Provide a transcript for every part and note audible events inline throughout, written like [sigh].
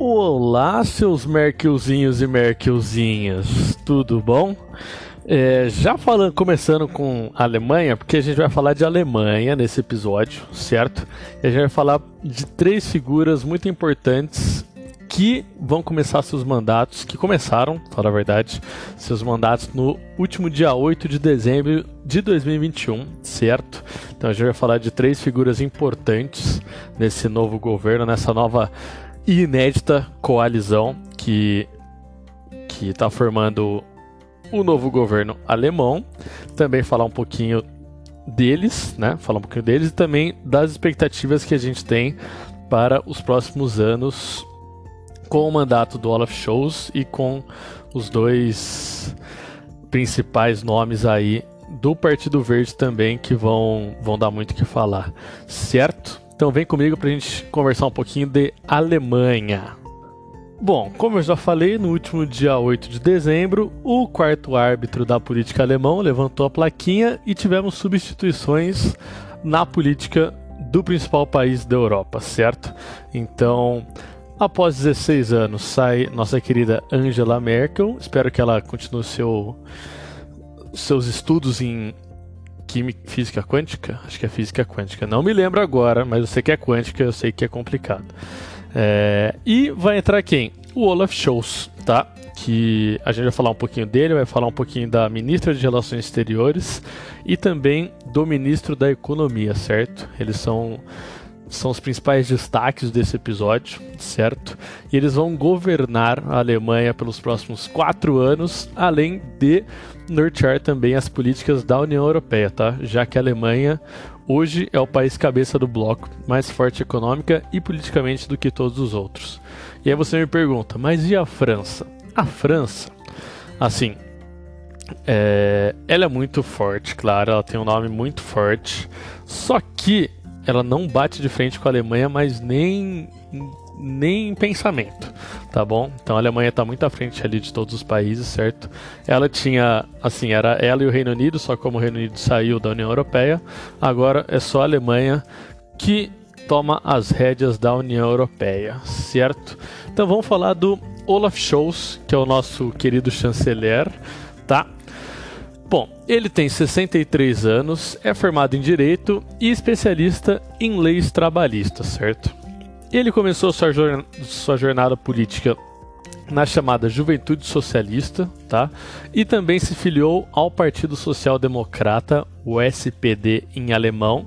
Olá, seus Merkelzinhos e Merkelzinhas, tudo bom? É, já falando, começando com a Alemanha, porque a gente vai falar de Alemanha nesse episódio, certo? E a gente vai falar de três figuras muito importantes que vão começar seus mandatos, que começaram, para a verdade, seus mandatos no último dia 8 de dezembro de 2021, certo? Então a gente vai falar de três figuras importantes nesse novo governo, nessa nova inédita coalizão que que está formando o novo governo alemão. Também falar um pouquinho deles, né? Falar um pouquinho deles e também das expectativas que a gente tem para os próximos anos com o mandato do Olaf Scholz e com os dois principais nomes aí do Partido Verde também que vão, vão dar muito o que falar, certo? Então vem comigo para a gente conversar um pouquinho de Alemanha. Bom, como eu já falei, no último dia 8 de dezembro, o quarto árbitro da política alemão levantou a plaquinha e tivemos substituições na política do principal país da Europa, certo? Então, após 16 anos, sai nossa querida Angela Merkel. Espero que ela continue seu, seus estudos em química, física quântica? Acho que é física quântica. Não me lembro agora, mas eu sei que é quântica, eu sei que é complicado. É, e vai entrar quem? O Olaf Scholz, tá? Que a gente vai falar um pouquinho dele, vai falar um pouquinho da ministra de Relações Exteriores e também do ministro da Economia, certo? Eles são são os principais destaques desse episódio, certo? E eles vão governar a Alemanha pelos próximos quatro anos, além de nortear também as políticas da União Europeia, tá? Já que a Alemanha hoje é o país cabeça do bloco, mais forte econômica e politicamente do que todos os outros. E aí você me pergunta, mas e a França? A França, assim, é, ela é muito forte, claro, ela tem um nome muito forte, só que ela não bate de frente com a Alemanha, mas nem nem em pensamento, tá bom? Então a Alemanha está muito à frente ali de todos os países, certo? Ela tinha, assim, era ela e o Reino Unido, só como o Reino Unido saiu da União Europeia, agora é só a Alemanha que toma as rédeas da União Europeia, certo? Então vamos falar do Olaf Scholz, que é o nosso querido chanceler? Bom, ele tem 63 anos, é formado em Direito e especialista em leis trabalhistas, certo? Ele começou sua, sua jornada política na chamada Juventude Socialista, tá? E também se filiou ao Partido Social Democrata, o SPD em alemão,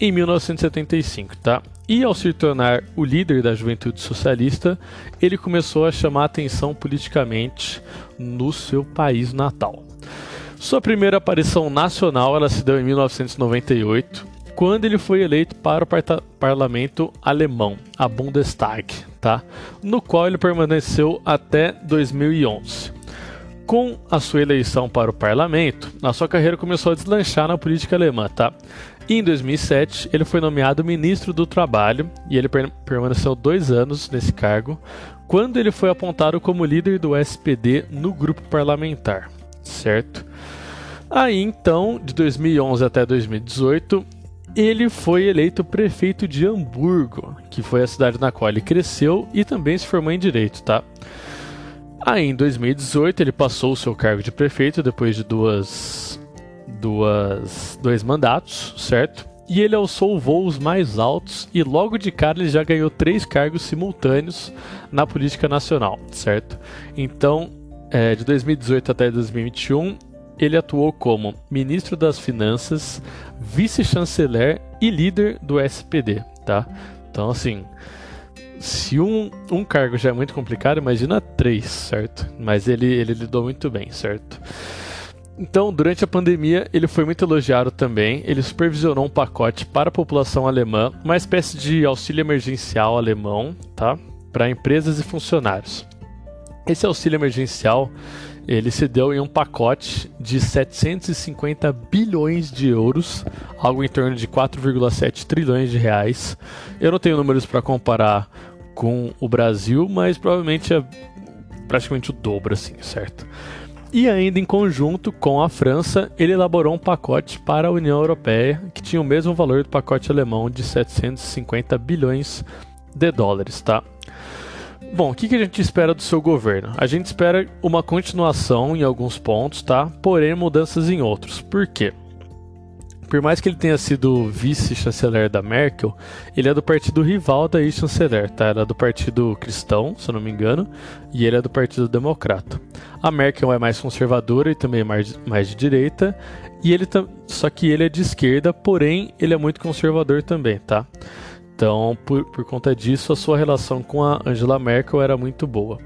em 1975, tá? E ao se tornar o líder da Juventude Socialista, ele começou a chamar atenção politicamente no seu país natal. Sua primeira aparição nacional ela se deu em 1998 quando ele foi eleito para o parlamento alemão, a Bundestag, tá? no qual ele permaneceu até 2011. Com a sua eleição para o parlamento, a sua carreira começou a deslanchar na política alemã. Tá? E em 2007, ele foi nomeado ministro do Trabalho e ele per permaneceu dois anos nesse cargo, quando ele foi apontado como líder do SPD no grupo parlamentar, certo? Aí então, de 2011 até 2018, ele foi eleito prefeito de Hamburgo, que foi a cidade na qual ele cresceu e também se formou em direito, tá? Aí em 2018 ele passou o seu cargo de prefeito depois de duas, duas, dois mandatos, certo? E ele alçou voos mais altos e logo de cara ele já ganhou três cargos simultâneos na política nacional, certo? Então, é, de 2018 até 2021, ele atuou como ministro das Finanças, vice-chanceler e líder do SPD, tá? Então, assim, se um, um cargo já é muito complicado, imagina três, certo? Mas ele, ele lidou muito bem, certo? Então, durante a pandemia, ele foi muito elogiado também. Ele supervisionou um pacote para a população alemã, uma espécie de auxílio emergencial alemão, tá? Para empresas e funcionários. Esse auxílio emergencial ele se deu em um pacote de 750 bilhões de euros, algo em torno de 4,7 trilhões de reais. Eu não tenho números para comparar com o Brasil, mas provavelmente é praticamente o dobro, assim, certo? E ainda em conjunto com a França, ele elaborou um pacote para a União Europeia que tinha o mesmo valor do pacote alemão de 750 bilhões de dólares, tá? Bom, o que, que a gente espera do seu governo? A gente espera uma continuação em alguns pontos, tá? Porém, mudanças em outros. Por quê? Por mais que ele tenha sido vice-chanceler da Merkel, ele é do partido rival da ex-chanceler, tá? Era do partido cristão, se eu não me engano, e ele é do partido democrata. A Merkel é mais conservadora e também mais, mais de direita, e ele só que ele é de esquerda, porém ele é muito conservador também, tá? Então, por, por conta disso, a sua relação com a Angela Merkel era muito boa.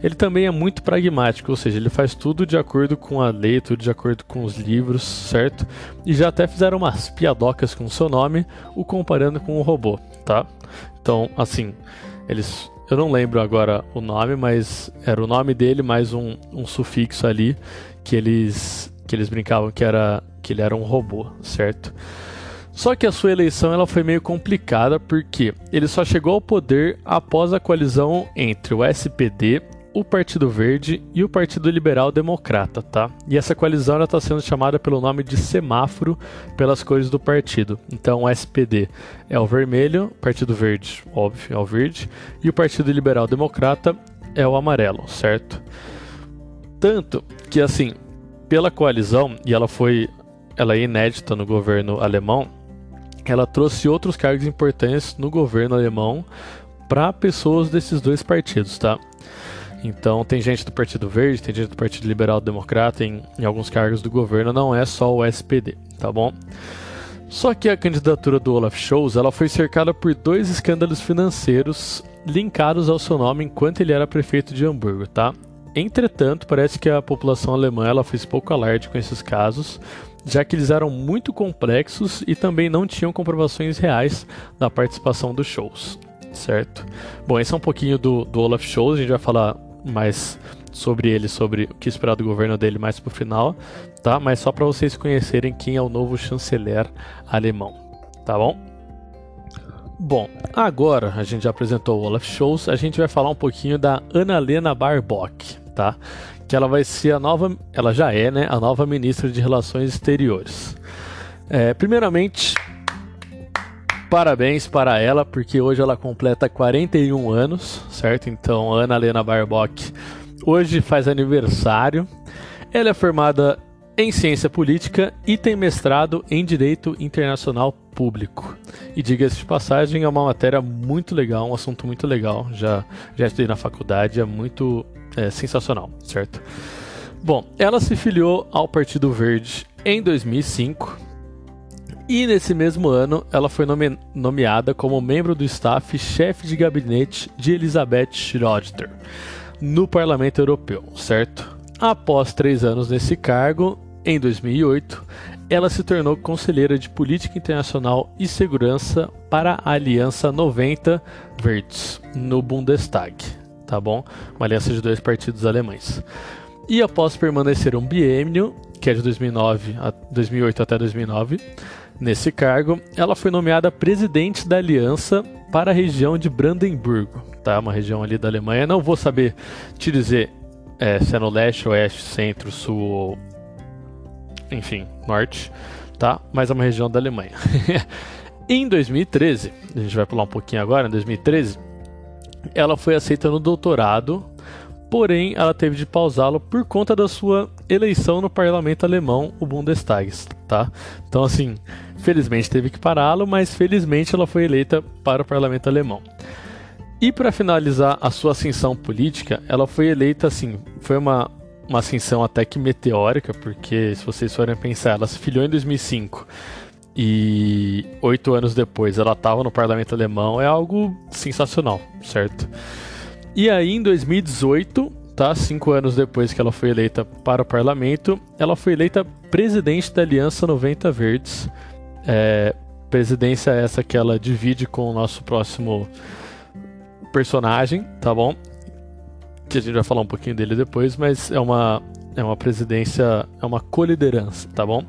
Ele também é muito pragmático, ou seja, ele faz tudo de acordo com a lei, tudo de acordo com os livros, certo? E já até fizeram umas piadocas com o seu nome, o comparando com o robô, tá? Então, assim, eles. Eu não lembro agora o nome, mas era o nome dele mais um, um sufixo ali que eles que eles brincavam que era que ele era um robô, certo? Só que a sua eleição ela foi meio complicada porque ele só chegou ao poder após a coalizão entre o SPD, o Partido Verde e o Partido Liberal Democrata, tá? E essa coalizão está sendo chamada pelo nome de semáforo pelas cores do partido. Então o SPD é o vermelho, Partido Verde, óbvio, é o verde, e o Partido Liberal Democrata é o amarelo, certo? Tanto que assim, pela coalizão, e ela foi ela é inédita no governo alemão, ela trouxe outros cargos importantes no governo alemão para pessoas desses dois partidos, tá? Então tem gente do Partido Verde, tem gente do Partido Liberal Democrata em, em alguns cargos do governo, não é só o SPD, tá bom? Só que a candidatura do Olaf Scholz ela foi cercada por dois escândalos financeiros linkados ao seu nome enquanto ele era prefeito de Hamburgo, tá? Entretanto, parece que a população alemã ela fez pouco alarde com esses casos, já que eles eram muito complexos e também não tinham comprovações reais da participação dos shows, certo? Bom, esse é um pouquinho do, do Olaf Scholz, a gente vai falar mais sobre ele, sobre o que esperar do governo dele mais pro final, tá? Mas só para vocês conhecerem quem é o novo chanceler alemão, tá bom? Bom, agora a gente já apresentou o Olaf Scholz, a gente vai falar um pouquinho da Annalena Baerbock, tá? Que ela vai ser a nova, ela já é, né, a nova ministra de Relações Exteriores. É, primeiramente, parabéns para ela, porque hoje ela completa 41 anos, certo? Então, Ana Helena Barbock hoje faz aniversário. Ela é formada em ciência política e tem mestrado em direito internacional público. E diga-se de passagem, é uma matéria muito legal, um assunto muito legal. Já já estudei na faculdade, é muito é, sensacional, certo? Bom, ela se filiou ao Partido Verde em 2005 e nesse mesmo ano ela foi nome nomeada como membro do staff chefe de gabinete de Elizabeth Schroeder no Parlamento Europeu, certo? Após três anos nesse cargo, em 2008, ela se tornou conselheira de Política Internacional e Segurança para a Aliança 90 Verdes no Bundestag tá bom? Uma aliança de dois partidos alemães. E após permanecer um biênio, que é de 2009 a 2008 até 2009, nesse cargo, ela foi nomeada presidente da aliança para a região de Brandemburgo, tá? Uma região ali da Alemanha. Não vou saber te dizer é, se é no leste, oeste, centro, sul ou enfim, norte, tá? Mas é uma região da Alemanha. [laughs] em 2013, a gente vai pular um pouquinho agora, em 2013, ela foi aceita no doutorado, porém ela teve de pausá-lo por conta da sua eleição no parlamento alemão, o Bundestag, tá? Então assim, felizmente teve que pará-lo, mas felizmente ela foi eleita para o parlamento alemão. E para finalizar a sua ascensão política, ela foi eleita assim, foi uma uma ascensão até que meteórica, porque se vocês forem pensar, ela se filiou em 2005 e oito anos depois ela estava no parlamento alemão, é algo sensacional, certo? E aí em 2018, tá? Cinco anos depois que ela foi eleita para o parlamento, ela foi eleita presidente da Aliança 90 Verdes. É, presidência essa que ela divide com o nosso próximo personagem, tá bom? Que a gente vai falar um pouquinho dele depois, mas é uma, é uma presidência, é uma coliderança, tá bom?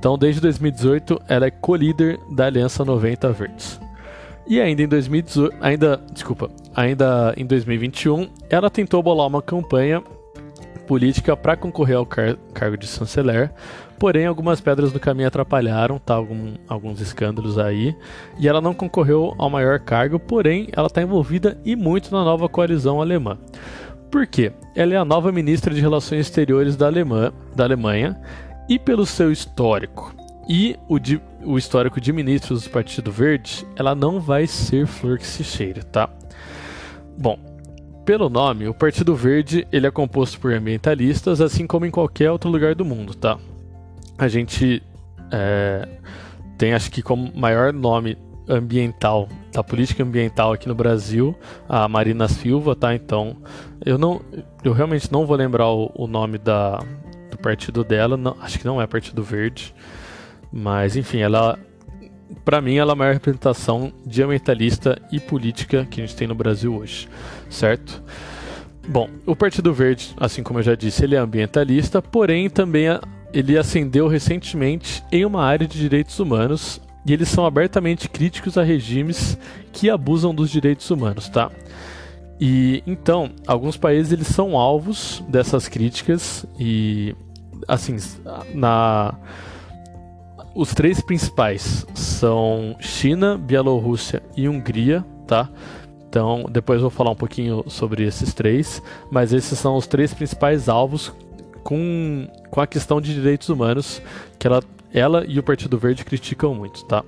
Então, desde 2018, ela é co-líder da Aliança 90 Verdes. E ainda em 2018, ainda, desculpa, ainda em 2021, ela tentou bolar uma campanha política para concorrer ao car cargo de chanceler, porém algumas pedras no caminho atrapalharam, tá? Algum, alguns escândalos aí, e ela não concorreu ao maior cargo, porém ela está envolvida e muito na nova coalizão alemã. Por quê? Ela é a nova ministra de Relações Exteriores da, Alemã, da Alemanha e pelo seu histórico e o, de, o histórico de ministros do Partido Verde, ela não vai ser flor que se cheire, tá? Bom, pelo nome, o Partido Verde ele é composto por ambientalistas, assim como em qualquer outro lugar do mundo, tá? A gente é, tem, acho que como maior nome ambiental, da política ambiental aqui no Brasil, a Marina Silva, tá? Então, eu não, eu realmente não vou lembrar o, o nome da, partido dela, não, acho que não é Partido Verde, mas enfim, ela, para mim, ela é a maior representação de ambientalista e política que a gente tem no Brasil hoje, certo? Bom, o Partido Verde, assim como eu já disse, ele é ambientalista, porém também ele ascendeu recentemente em uma área de direitos humanos, e eles são abertamente críticos a regimes que abusam dos direitos humanos, tá? E então, alguns países eles são alvos dessas críticas e assim, na os três principais são China, Bielorrússia e Hungria, tá? Então, depois vou falar um pouquinho sobre esses três, mas esses são os três principais alvos com, com a questão de direitos humanos que ela ela e o Partido Verde criticam muito, tá?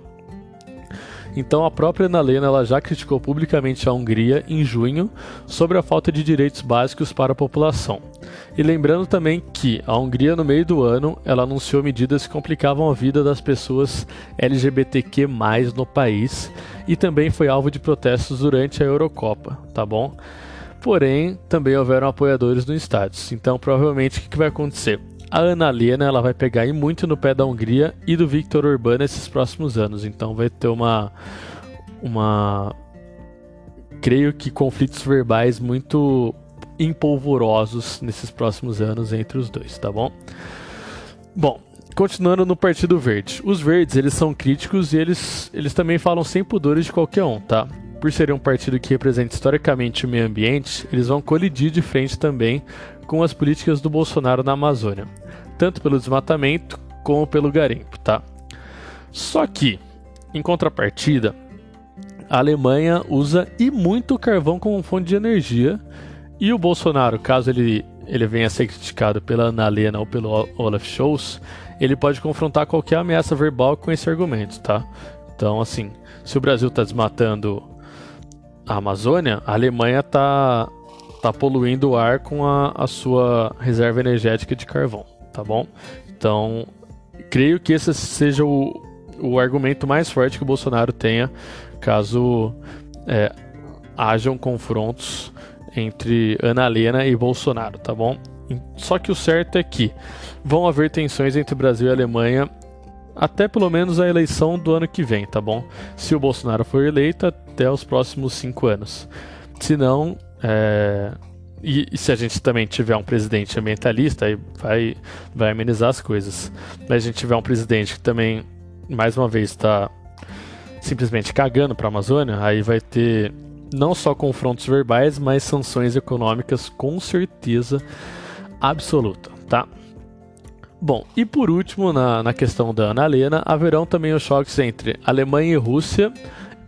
Então a própria Ana Lena ela já criticou publicamente a Hungria em junho sobre a falta de direitos básicos para a população. E lembrando também que a Hungria no meio do ano ela anunciou medidas que complicavam a vida das pessoas LGBTQ+ no país e também foi alvo de protestos durante a Eurocopa, tá bom? Porém, também houveram apoiadores no estádio. Então, provavelmente, o que vai acontecer? a Ana Lena ela vai pegar e muito no pé da Hungria e do Victor Orbán nesses próximos anos. Então vai ter uma uma creio que conflitos verbais muito empolvorosos nesses próximos anos entre os dois, tá bom? Bom, continuando no Partido Verde. Os verdes, eles são críticos e eles, eles também falam sem pudores de qualquer um, tá? Por serem um partido que representa historicamente o meio ambiente, eles vão colidir de frente também com as políticas do Bolsonaro na Amazônia tanto pelo desmatamento como pelo garimpo, tá? Só que, em contrapartida, a Alemanha usa e muito carvão como fonte de energia e o Bolsonaro, caso ele, ele venha a ser criticado pela Ana Lena ou pelo Olaf Scholz, ele pode confrontar qualquer ameaça verbal com esse argumento, tá? Então, assim, se o Brasil está desmatando a Amazônia, a Alemanha está tá poluindo o ar com a, a sua reserva energética de carvão tá bom? Então, creio que esse seja o, o argumento mais forte que o Bolsonaro tenha caso é, hajam confrontos entre Ana Helena e Bolsonaro, tá bom? Só que o certo é que vão haver tensões entre Brasil e Alemanha até pelo menos a eleição do ano que vem, tá bom? Se o Bolsonaro for eleito, até os próximos cinco anos. Se não, é, e, e, se a gente também tiver um presidente ambientalista, aí vai, vai amenizar as coisas. Mas a gente tiver um presidente que também, mais uma vez, está simplesmente cagando para a Amazônia, aí vai ter não só confrontos verbais, mas sanções econômicas com certeza absoluta, tá? Bom, e por último, na, na questão da Ana Helena, haverão também os choques entre Alemanha e Rússia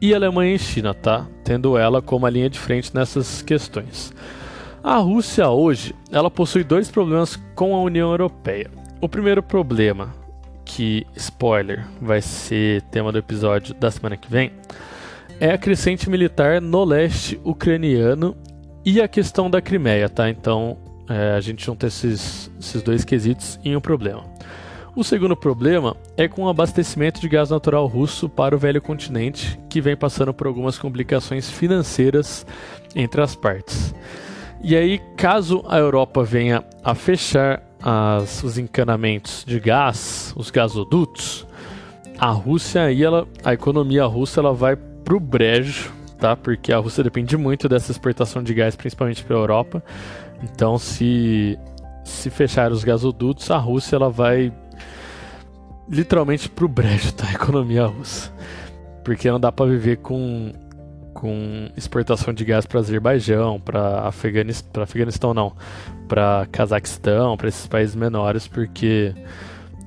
e Alemanha e China, tá? Tendo ela como a linha de frente nessas questões. A Rússia hoje, ela possui dois problemas com a União Europeia. O primeiro problema, que spoiler, vai ser tema do episódio da semana que vem, é a crescente militar no leste ucraniano e a questão da Crimeia, tá? Então é, a gente junta esses, esses dois quesitos em um problema. O segundo problema é com o abastecimento de gás natural russo para o velho continente, que vem passando por algumas complicações financeiras entre as partes. E aí, caso a Europa venha a fechar as, os encanamentos de gás, os gasodutos, a Rússia aí, ela, a economia russa ela vai pro brejo, tá? Porque a Rússia depende muito dessa exportação de gás, principalmente para a Europa. Então, se se fechar os gasodutos, a Rússia ela vai literalmente pro brejo, tá? [laughs] A economia russa. Porque não dá para viver com com exportação de gás para Azerbaijão, para Afeganistão, Afeganistão não, para Cazaquistão, para esses países menores, porque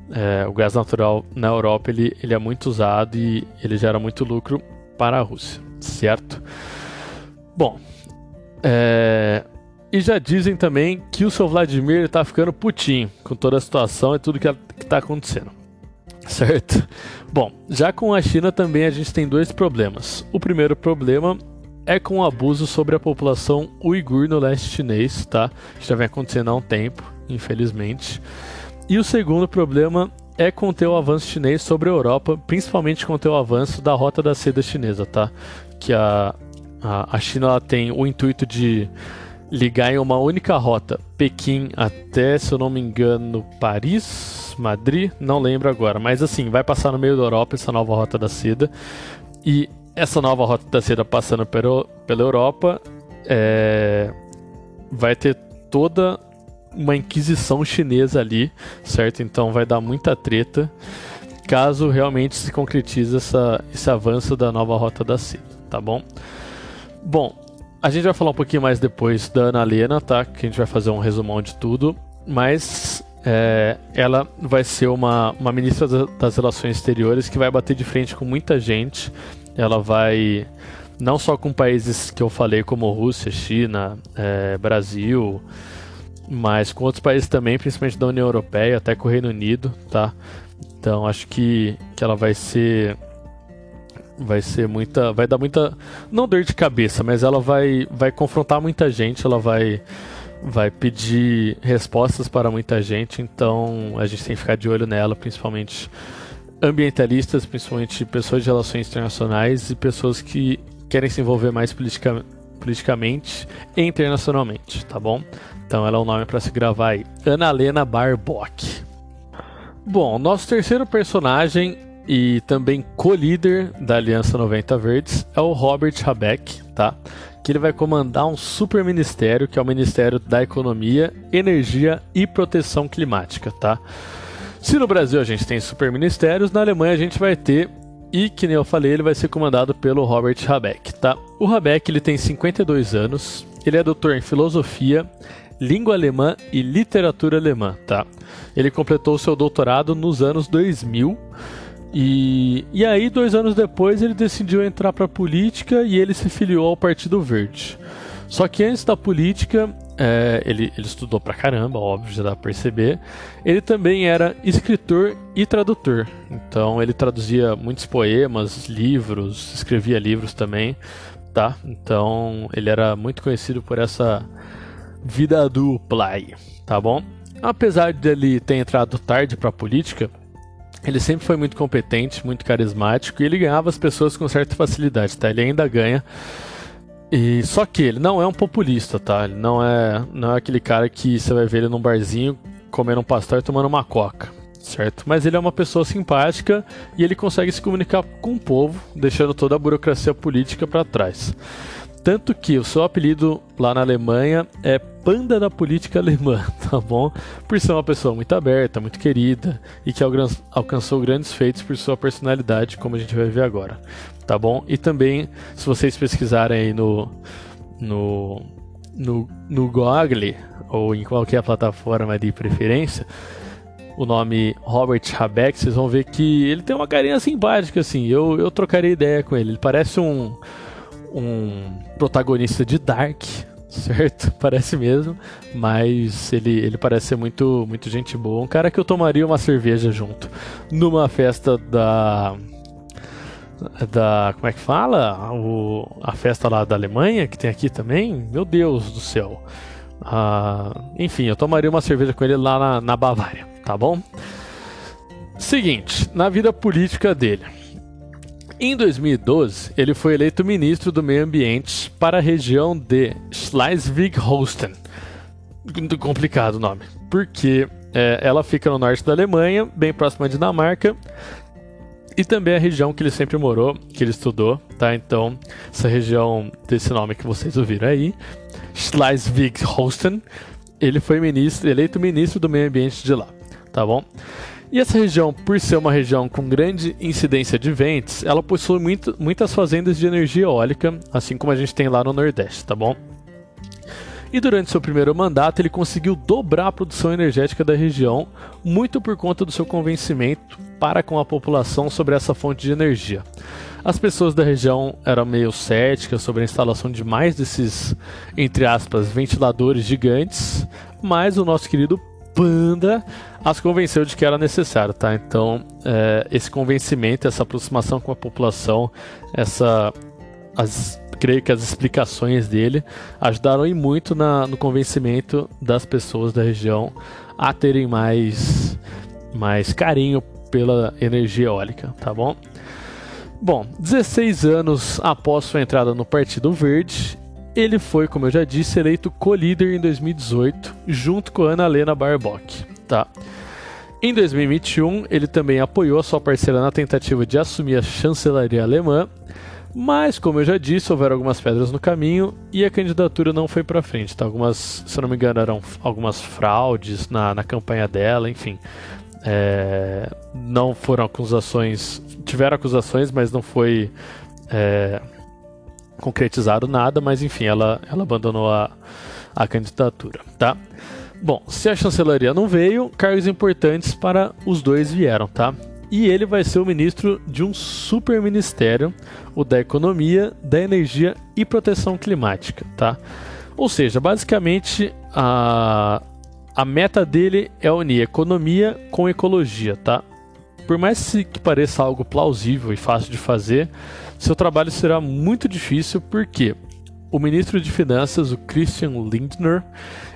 é, o gás natural na Europa ele, ele é muito usado e ele gera muito lucro para a Rússia, certo? Bom, é, e já dizem também que o seu Vladimir está ficando putinho com toda a situação e tudo que está acontecendo. Certo? Bom, já com a China também a gente tem dois problemas. O primeiro problema é com o abuso sobre a população uigur no leste chinês, tá? Já vem acontecendo há um tempo, infelizmente. E o segundo problema é conter o avanço chinês sobre a Europa, principalmente conter o avanço da rota da seda chinesa, tá? Que a, a, a China tem o intuito de ligar em uma única rota, Pequim até, se eu não me engano, Paris, Madrid, não lembro agora, mas assim, vai passar no meio da Europa essa nova rota da seda. E essa nova rota da seda passando pela, pela Europa é, vai ter toda uma inquisição chinesa ali, certo? Então vai dar muita treta caso realmente se concretize essa, esse avanço da nova rota da seda, tá bom? Bom, a gente vai falar um pouquinho mais depois da Ana Helena, tá? Que a gente vai fazer um resumão de tudo. Mas é, ela vai ser uma, uma ministra das Relações Exteriores que vai bater de frente com muita gente. Ela vai, não só com países que eu falei, como Rússia, China, é, Brasil, mas com outros países também, principalmente da União Europeia, até com o Reino Unido, tá? Então acho que, que ela vai ser vai ser muita, vai dar muita, não dor de cabeça, mas ela vai, vai confrontar muita gente, ela vai, vai pedir respostas para muita gente, então a gente tem que ficar de olho nela, principalmente ambientalistas, principalmente pessoas de relações internacionais e pessoas que querem se envolver mais politica, politicamente e internacionalmente, tá bom? Então ela é o um nome para se gravar aí, Ana Lena Barbock. Bom, nosso terceiro personagem e também co-líder da Aliança 90 Verdes é o Robert Habeck, tá? Que ele vai comandar um super ministério, que é o Ministério da Economia, Energia e Proteção Climática, tá? Se no Brasil a gente tem super ministérios, na Alemanha a gente vai ter e que nem eu falei, ele vai ser comandado pelo Robert Habeck, tá? O Habeck ele tem 52 anos, ele é doutor em filosofia, língua alemã e literatura alemã, tá? Ele completou seu doutorado nos anos 2000 e, e aí, dois anos depois, ele decidiu entrar para a política e ele se filiou ao Partido Verde. Só que antes da política, é, ele, ele estudou pra caramba, óbvio, já dá pra perceber. Ele também era escritor e tradutor. Então ele traduzia muitos poemas, livros, escrevia livros também, tá? Então ele era muito conhecido por essa vida dupla aí, tá bom? Apesar dele ter entrado tarde pra política, ele sempre foi muito competente, muito carismático e ele ganhava as pessoas com certa facilidade, tá? Ele ainda ganha. E só que ele não é um populista, tá? Ele não é, não é aquele cara que você vai ver ele num barzinho comendo um pastel e tomando uma coca, certo? Mas ele é uma pessoa simpática e ele consegue se comunicar com o povo, deixando toda a burocracia política para trás. Tanto que o seu apelido lá na Alemanha é Panda da Política Alemã, [laughs] tá bom? Por ser uma pessoa muito aberta, muito querida e que alcançou grandes feitos por sua personalidade, como a gente vai ver agora, tá bom? E também, se vocês pesquisarem aí no, no, no, no Google ou em qualquer plataforma de preferência, o nome Robert Habeck, vocês vão ver que ele tem uma carinha simpática, assim. Eu, eu trocaria ideia com ele. Ele parece um um protagonista de Dark, certo? [laughs] Parece mesmo, mas ele, ele parece ser muito, muito gente boa. Um cara que eu tomaria uma cerveja junto numa festa da. Da. Como é que fala? O, a festa lá da Alemanha, que tem aqui também. Meu Deus do céu. Ah, enfim, eu tomaria uma cerveja com ele lá na, na Bavária, tá bom? Seguinte, na vida política dele. Em 2012, ele foi eleito ministro do Meio Ambiente para a região de Schleswig-Holstein. Complicado o nome, porque é, ela fica no norte da Alemanha, bem próxima da Dinamarca, e também a região que ele sempre morou, que ele estudou, tá? Então, essa região desse nome que vocês ouviram aí, Schleswig-Holstein, ele foi ministro, eleito ministro do Meio Ambiente de lá, tá bom? E essa região, por ser uma região com grande incidência de ventos, ela possui muito, muitas fazendas de energia eólica, assim como a gente tem lá no Nordeste, tá bom? E durante seu primeiro mandato, ele conseguiu dobrar a produção energética da região, muito por conta do seu convencimento para com a população sobre essa fonte de energia. As pessoas da região eram meio céticas sobre a instalação de mais desses, entre aspas, ventiladores gigantes, mas o nosso querido Panda as convenceu de que era necessário, tá? Então, é, esse convencimento, essa aproximação com a população, essa, as, creio que as explicações dele ajudaram e muito na, no convencimento das pessoas da região a terem mais, mais carinho pela energia eólica, tá bom? Bom, 16 anos após sua entrada no Partido Verde, ele foi, como eu já disse, eleito co-líder em 2018, junto com Ana Helena Barbock. Tá? Em 2021, ele também apoiou a sua parceira na tentativa de assumir a chancelaria alemã, mas, como eu já disse, houveram algumas pedras no caminho e a candidatura não foi para frente. Tá? Algumas, se não me engano, eram algumas fraudes na, na campanha dela, enfim. É, não foram acusações, tiveram acusações, mas não foi é, concretizado nada, mas enfim, ela, ela abandonou a, a candidatura, tá? Bom, se a chancelaria não veio, cargos importantes para os dois vieram, tá? E ele vai ser o ministro de um super ministério, o da Economia, da Energia e Proteção Climática, tá? Ou seja, basicamente a, a meta dele é unir economia com ecologia, tá? Por mais que pareça algo plausível e fácil de fazer, seu trabalho será muito difícil porque o ministro de Finanças, o Christian Lindner,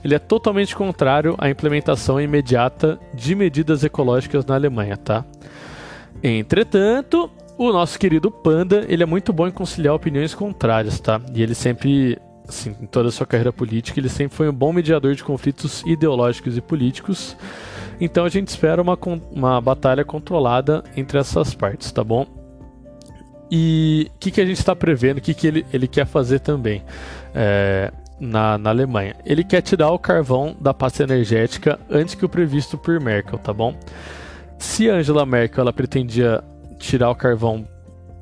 ele é totalmente contrário à implementação imediata de medidas ecológicas na Alemanha, tá? Entretanto, o nosso querido Panda, ele é muito bom em conciliar opiniões contrárias, tá? E ele sempre, assim, em toda a sua carreira política, ele sempre foi um bom mediador de conflitos ideológicos e políticos. Então a gente espera uma, uma batalha controlada entre essas partes, tá bom? E o que, que a gente está prevendo, o que, que ele, ele quer fazer também é, na, na Alemanha? Ele quer tirar o carvão da pasta energética antes que o previsto por Merkel, tá bom? Se Angela Merkel ela pretendia tirar o carvão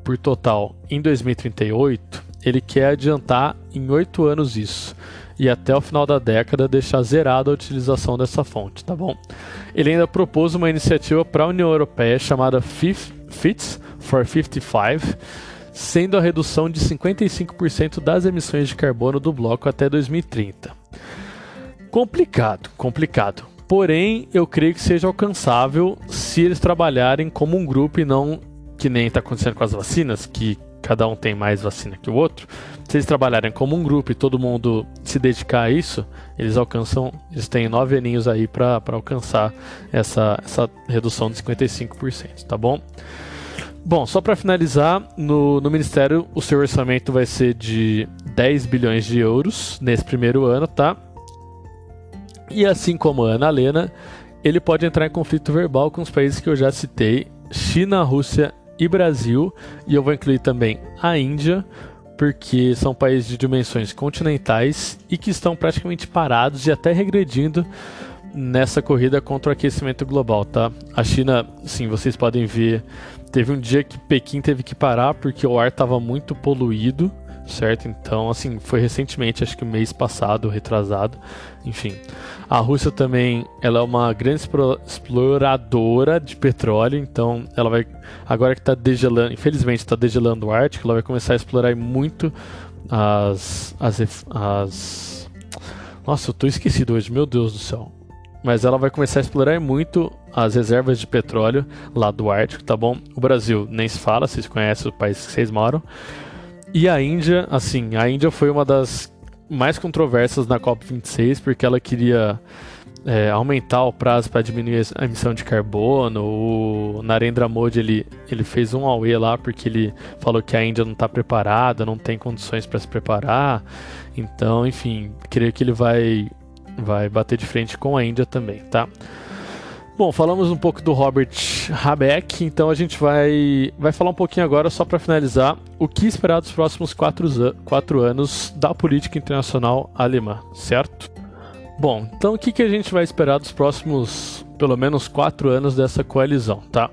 por total em 2038, ele quer adiantar em oito anos isso e até o final da década deixar zerada a utilização dessa fonte, tá bom? Ele ainda propôs uma iniciativa para a União Europeia chamada FITS for 55, sendo a redução de 55% das emissões de carbono do bloco até 2030. Complicado, complicado. Porém, eu creio que seja alcançável se eles trabalharem como um grupo e não que nem está acontecendo com as vacinas, que cada um tem mais vacina que o outro. Se eles trabalharem como um grupo e todo mundo se dedicar a isso, eles alcançam, eles têm nove aninhos aí para alcançar essa, essa redução de 55%, tá bom? Bom, só para finalizar, no, no Ministério o seu orçamento vai ser de 10 bilhões de euros nesse primeiro ano, tá? E assim como a Ana Lena, ele pode entrar em conflito verbal com os países que eu já citei: China, Rússia e Brasil, e eu vou incluir também a Índia, porque são países de dimensões continentais e que estão praticamente parados e até regredindo nessa corrida contra o aquecimento global, tá? A China, sim, vocês podem ver Teve um dia que Pequim teve que parar porque o ar estava muito poluído, certo? Então, assim, foi recentemente, acho que mês passado, retrasado, enfim. A Rússia também, ela é uma grande exploradora de petróleo, então ela vai, agora que está degelando, infelizmente está degelando o Ártico, ela vai começar a explorar muito as, as, as... Nossa, eu tô esquecido hoje, meu Deus do céu mas ela vai começar a explorar muito as reservas de petróleo lá do Ártico, tá bom? O Brasil nem se fala, vocês conhecem o país que vocês moram. E a Índia, assim, a Índia foi uma das mais controversas na COP26, porque ela queria é, aumentar o prazo para diminuir a emissão de carbono. O Narendra Modi ele, ele fez um auê lá porque ele falou que a Índia não está preparada, não tem condições para se preparar. Então, enfim, creio que ele vai vai bater de frente com a Índia também, tá? Bom, falamos um pouco do Robert Habeck, então a gente vai, vai falar um pouquinho agora, só para finalizar, o que esperar dos próximos quatro, quatro anos da política internacional alemã, certo? Bom, então o que, que a gente vai esperar dos próximos pelo menos quatro anos dessa coalizão, tá?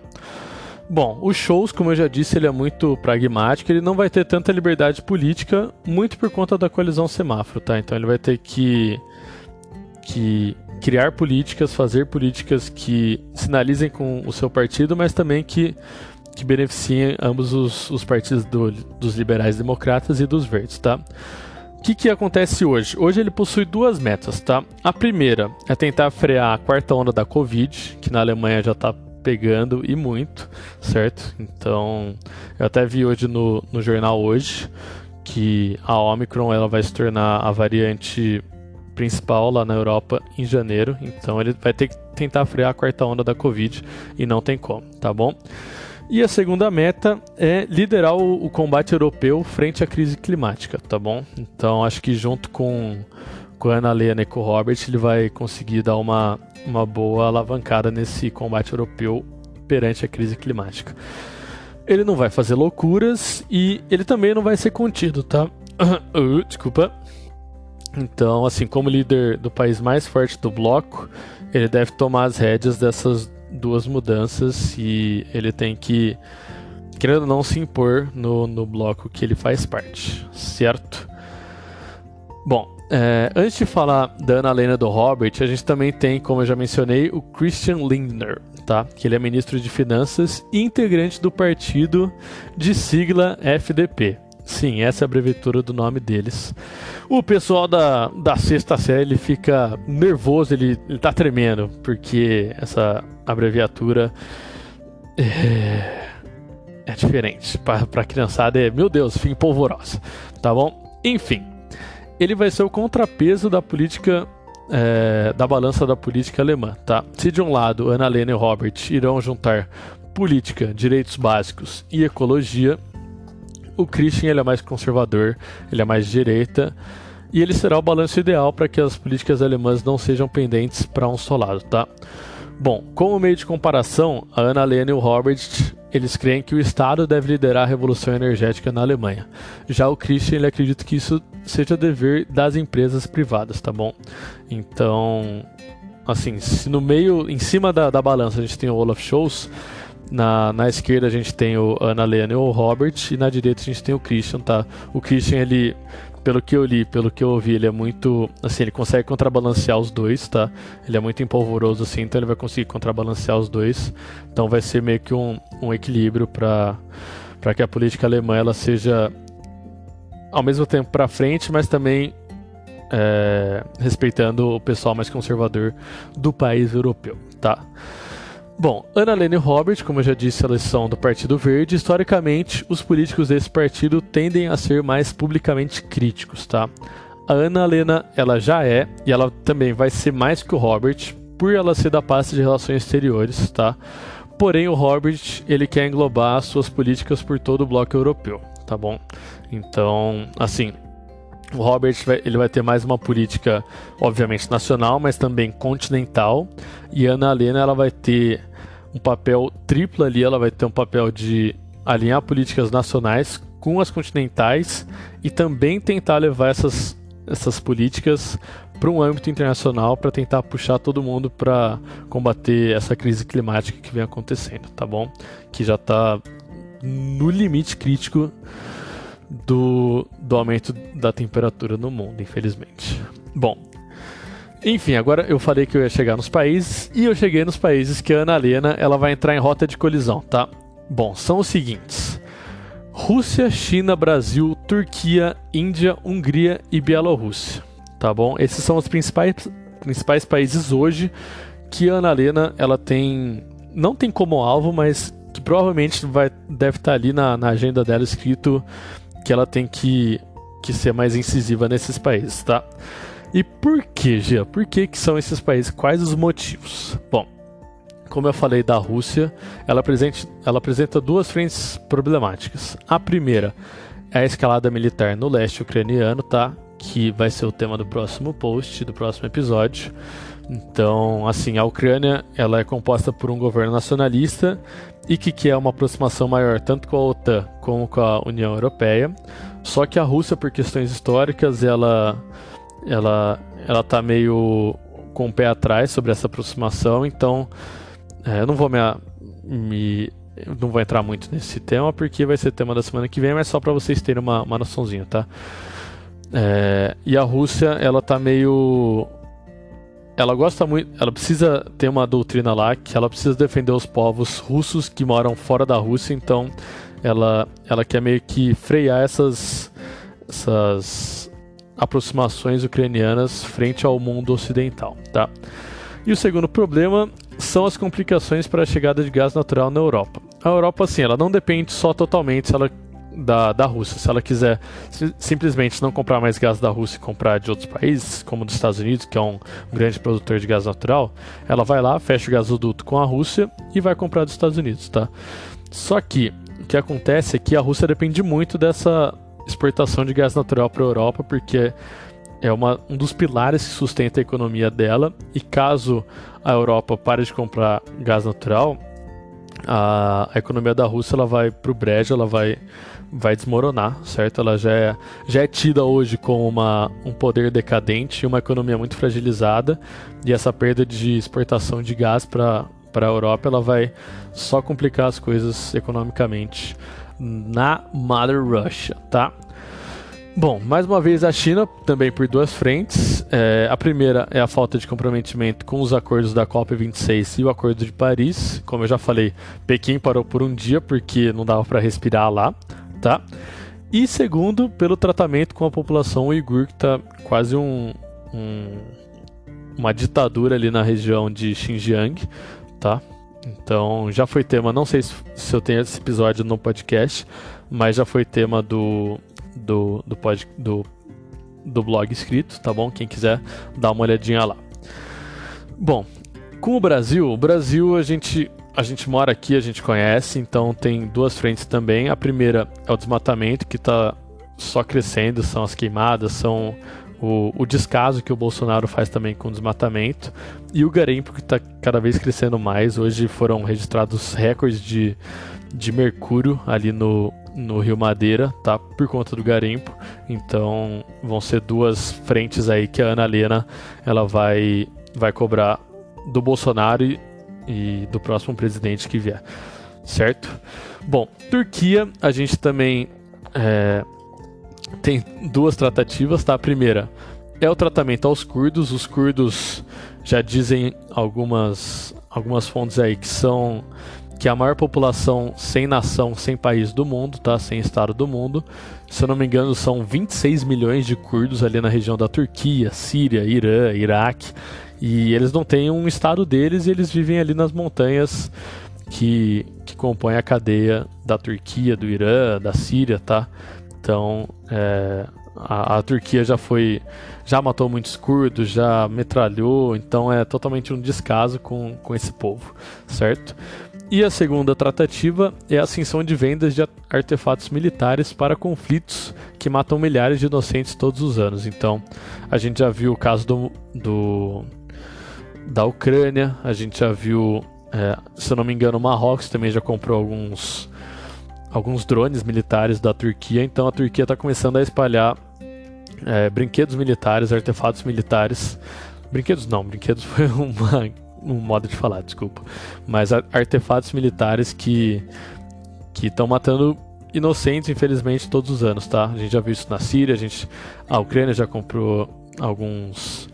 Bom, o Shows, como eu já disse, ele é muito pragmático, ele não vai ter tanta liberdade política, muito por conta da coalizão semáforo, tá? Então ele vai ter que, que criar políticas, fazer políticas que sinalizem com o seu partido, mas também que, que beneficiem ambos os, os partidos do, dos liberais democratas e dos verdes, tá? O que, que acontece hoje? Hoje ele possui duas metas, tá? A primeira é tentar frear a quarta onda da Covid, que na Alemanha já está pegando e muito, certo? Então, eu até vi hoje no, no jornal hoje que a Omicron ela vai se tornar a variante principal lá na Europa em janeiro, então ele vai ter que tentar frear a quarta onda da Covid e não tem como, tá bom? E a segunda meta é liderar o, o combate europeu frente à crise climática, tá bom? Então acho que junto com, com a Ana Lena e com o Robert ele vai conseguir dar uma, uma boa alavancada nesse combate europeu perante a crise climática. Ele não vai fazer loucuras e ele também não vai ser contido, tá? [coughs] Uh, desculpa. Então, assim, como líder do país mais forte do bloco, ele deve tomar as rédeas dessas duas mudanças e ele tem que, querendo não, se impor no, no bloco que ele faz parte, certo? Bom, é, antes de falar da Ana Helena do Robert, a gente também tem, como eu já mencionei, o Christian Lindner, tá? Que ele é ministro de Finanças e integrante do partido de sigla FDP. Sim, essa é a abreviatura do nome deles. O pessoal da, da sexta série ele fica nervoso, ele, ele tá tremendo, porque essa abreviatura é, é diferente. Para a criançada é, meu Deus, fica polvorosa, tá bom? Enfim, ele vai ser o contrapeso da política é, da balança da política alemã, tá? Se de um lado Ana Lena e Robert irão juntar política, direitos básicos e ecologia, o Christian ele é mais conservador, ele é mais direita, e ele será o balanço ideal para que as políticas alemãs não sejam pendentes para um só lado, tá? Bom, como meio de comparação, a Ana Lena e o Robert, eles creem que o Estado deve liderar a revolução energética na Alemanha. Já o Christian, ele acredita que isso seja dever das empresas privadas, tá bom? Então, assim, se no meio, em cima da, da balança a gente tem o Olaf Scholz, na, na esquerda a gente tem o Ana Lena e o Robert, e na direita a gente tem o Christian, tá? O Christian, ele, pelo que eu li, pelo que eu ouvi, ele é muito. Assim, ele consegue contrabalancear os dois, tá? Ele é muito empolvoroso, assim, então ele vai conseguir contrabalancear os dois. Então vai ser meio que um, um equilíbrio para que a política alemã ela seja ao mesmo tempo para frente, mas também é, respeitando o pessoal mais conservador do país europeu, tá? Bom, Ana Lene Robert, como eu já disse, elas são do Partido Verde. Historicamente, os políticos desse partido tendem a ser mais publicamente críticos, tá? A Ana Helena, ela já é, e ela também vai ser mais que o Robert, por ela ser da pasta de relações exteriores, tá? Porém, o Robert, ele quer englobar suas políticas por todo o bloco europeu, tá bom? Então, assim, o Robert vai, ele vai ter mais uma política, obviamente, nacional, mas também continental. E a Ana Helena ela vai ter um papel triplo ali, ela vai ter um papel de alinhar políticas nacionais com as continentais e também tentar levar essas, essas políticas para um âmbito internacional para tentar puxar todo mundo para combater essa crise climática que vem acontecendo, tá bom? Que já está no limite crítico do, do aumento da temperatura no mundo, infelizmente. Bom, enfim, agora eu falei que eu ia chegar nos países e eu cheguei nos países que a Ana Helena ela vai entrar em rota de colisão, tá? Bom, são os seguintes: Rússia, China, Brasil, Turquia, Índia, Hungria e Bielorrússia, tá bom? Esses são os principais, principais países hoje que a Ana Helena ela tem não tem como alvo, mas que provavelmente vai, deve estar ali na, na agenda dela escrito que ela tem que, que ser mais incisiva nesses países, tá? E por que, Gia? Por que, que são esses países? Quais os motivos? Bom, como eu falei da Rússia, ela apresenta, ela apresenta duas frentes problemáticas. A primeira é a escalada militar no leste ucraniano, tá? Que vai ser o tema do próximo post, do próximo episódio. Então, assim, a Ucrânia ela é composta por um governo nacionalista e que quer uma aproximação maior tanto com a OTAN como com a União Europeia. Só que a Rússia, por questões históricas, ela ela ela tá meio com o pé atrás sobre essa aproximação, então é, eu não vou me, me não vou entrar muito nesse tema porque vai ser tema da semana que vem, mas só para vocês terem uma, uma noçãozinha, tá? É, e a Rússia, ela tá meio ela gosta muito, ela precisa ter uma doutrina lá que ela precisa defender os povos russos que moram fora da Rússia, então ela, ela quer meio que frear essas, essas aproximações ucranianas frente ao mundo ocidental, tá? E o segundo problema são as complicações para a chegada de gás natural na Europa. A Europa, assim, ela não depende só totalmente se ela da, da Rússia. Se ela quiser simplesmente não comprar mais gás da Rússia e comprar de outros países, como dos Estados Unidos, que é um, um, grande produtor de gás natural, ela vai lá, fecha o gasoduto com a Rússia e vai comprar dos Estados Unidos, tá? Só que o que acontece é que a Rússia depende muito dessa exportação de gás natural para a Europa, porque é uma, um dos pilares que sustenta a economia dela. E caso a Europa pare de comprar gás natural, a, a economia da Rússia ela vai para o brejo, ela vai vai desmoronar, certo? Ela já é, já é tida hoje como uma, um poder decadente e uma economia muito fragilizada, e essa perda de exportação de gás para a Europa ela vai só complicar as coisas economicamente na Mother Russia, tá? Bom, mais uma vez a China, também por duas frentes. É, a primeira é a falta de comprometimento com os acordos da COP26 e o Acordo de Paris. Como eu já falei, Pequim parou por um dia porque não dava para respirar lá tá? E segundo, pelo tratamento com a população uigur, que está quase um, um, uma ditadura ali na região de Xinjiang, tá? Então já foi tema, não sei se, se eu tenho esse episódio no podcast, mas já foi tema do, do, do, pod, do, do blog escrito, tá bom? Quem quiser dar uma olhadinha lá. Bom, com o Brasil, o Brasil a gente a gente mora aqui, a gente conhece, então tem duas frentes também. A primeira é o desmatamento, que está só crescendo, são as queimadas, são o, o, descaso que o Bolsonaro faz também com o desmatamento. E o garimpo, que está cada vez crescendo mais. Hoje foram registrados recordes de, de mercúrio ali no, no Rio Madeira, tá? Por conta do garimpo. Então vão ser duas frentes aí que a Ana Helena ela vai, vai cobrar do Bolsonaro e e do próximo presidente que vier, certo? Bom, Turquia, a gente também é, tem duas tratativas, tá? A primeira é o tratamento aos curdos. Os curdos já dizem algumas, algumas fontes aí que são que é a maior população sem nação, sem país do mundo, tá? Sem estado do mundo. Se eu não me engano, são 26 milhões de curdos ali na região da Turquia, Síria, Irã, Iraque. E eles não têm um estado deles e eles vivem ali nas montanhas que, que compõem a cadeia da Turquia, do Irã, da Síria, tá? Então, é, a, a, Turquia já foi, já matou muitos curdos, já metralhou, então é totalmente um descaso com, com esse povo, certo? E a segunda tratativa é a ascensão de vendas de artefatos militares para conflitos que matam milhares de inocentes todos os anos. Então, a gente já viu o caso do, do da Ucrânia, a gente já viu, é, se eu não me engano, o Marrocos também já comprou alguns, alguns drones militares da Turquia, então a Turquia está começando a espalhar é, brinquedos militares, artefatos militares. Brinquedos não, brinquedos [laughs] foi uma, um modo de falar, desculpa. Mas artefatos militares que que estão matando inocentes, infelizmente, todos os anos, tá? A gente já viu isso na Síria, a gente, a Ucrânia já comprou alguns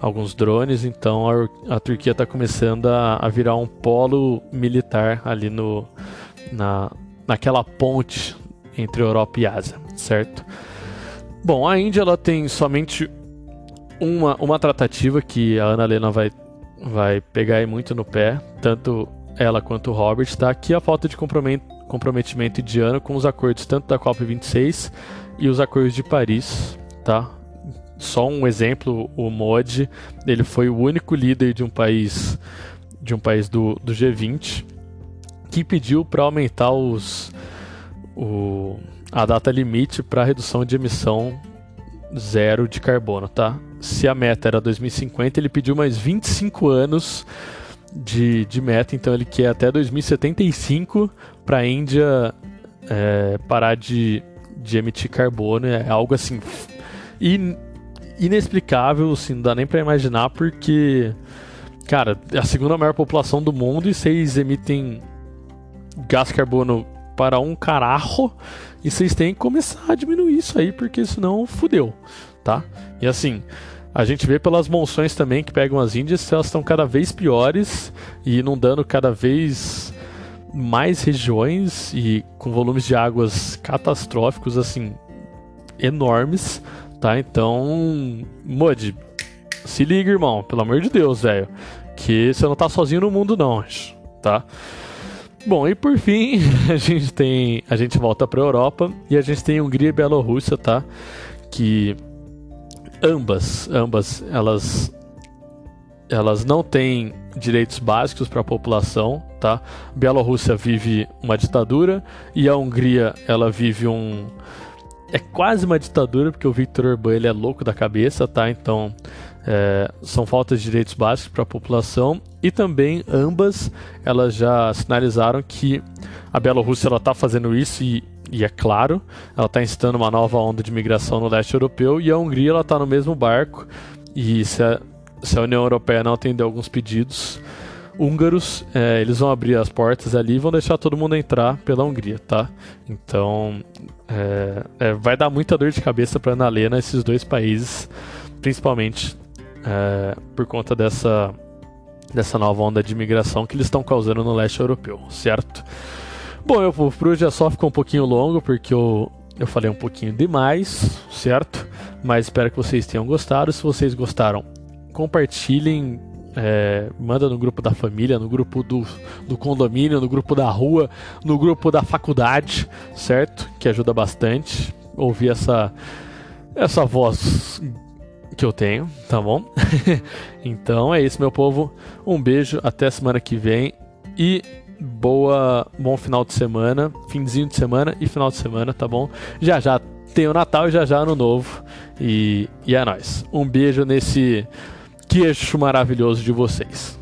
alguns drones, então a, a Turquia está começando a, a, virar um polo militar ali no, na, naquela ponte entre Europa e Ásia, certo? Bom, a Índia ela tem somente uma, uma tratativa que a Ana Helena vai, vai pegar muito no pé, tanto ela quanto o Robert, tá? É a falta de comprometimento indiano com os acordos tanto da COP26 e os acordos de Paris, tá? Só um exemplo, o Modi, ele foi o único líder de um país de um país do, do G20 que pediu para aumentar os, o, a data limite para redução de emissão zero de carbono, tá? Se a meta era 2050, ele pediu mais 25 anos de, de meta, então ele quer até 2075 para a Índia é, parar de, de emitir carbono, é algo assim inexplicável, assim, não dá nem para imaginar, porque, cara, é a segunda maior população do mundo e vocês emitem gás carbono para um caralho e vocês têm que começar a diminuir isso aí, porque senão fudeu, tá? E assim, a gente vê pelas monções também que pegam as Índias, elas estão cada vez piores e inundando cada vez mais regiões e com volumes de águas catastróficos, assim, enormes, tá? Então, Mud, se liga, irmão, pelo amor de Deus, velho, que você não tá sozinho no mundo não, tá? Bom, e por fim, [laughs] a gente tem, a gente volta para Europa e a gente tem Hungria e Bielorrússia, tá? Que ambas, ambas, elas elas não têm direitos básicos para a população, tá? Bielorrússia vive uma ditadura e a Hungria, ela vive um é quase uma ditadura porque o Viktor Orbán ele é louco da cabeça, tá? Então, é, são faltas de direitos básicos para a população e também ambas elas já sinalizaram que a Bielorrússia está fazendo isso e e é claro, ela está incitando uma nova onda de migração no leste europeu e a Hungria está no mesmo barco. E se a, se a, União Europeia não atender alguns pedidos húngaros, é, eles vão abrir as portas ali e vão deixar todo mundo entrar pela Hungria, tá? Então é, é, vai dar muita dor de cabeça para a Annalena esses dois países, principalmente é, por conta dessa, dessa nova onda de migração que eles estão causando no leste europeu, certo? Bom, eu, por hoje é só ficou um pouquinho longo, porque eu, eu falei um pouquinho demais, certo? Mas espero que vocês tenham gostado. Se vocês gostaram, compartilhem, é, manda no grupo da família, no grupo do, do condomínio, no grupo da rua, no grupo da faculdade, certo? Que ajuda bastante ouvir essa, essa voz que eu tenho, tá bom? [laughs] então é isso, meu povo. Um beijo, até semana que vem e boa, bom final de semana, finzinho de semana e final de semana, tá bom? Já já tem o Natal e já já ano novo. E, e é nóis. Um beijo nesse queixo maravilhoso de vocês.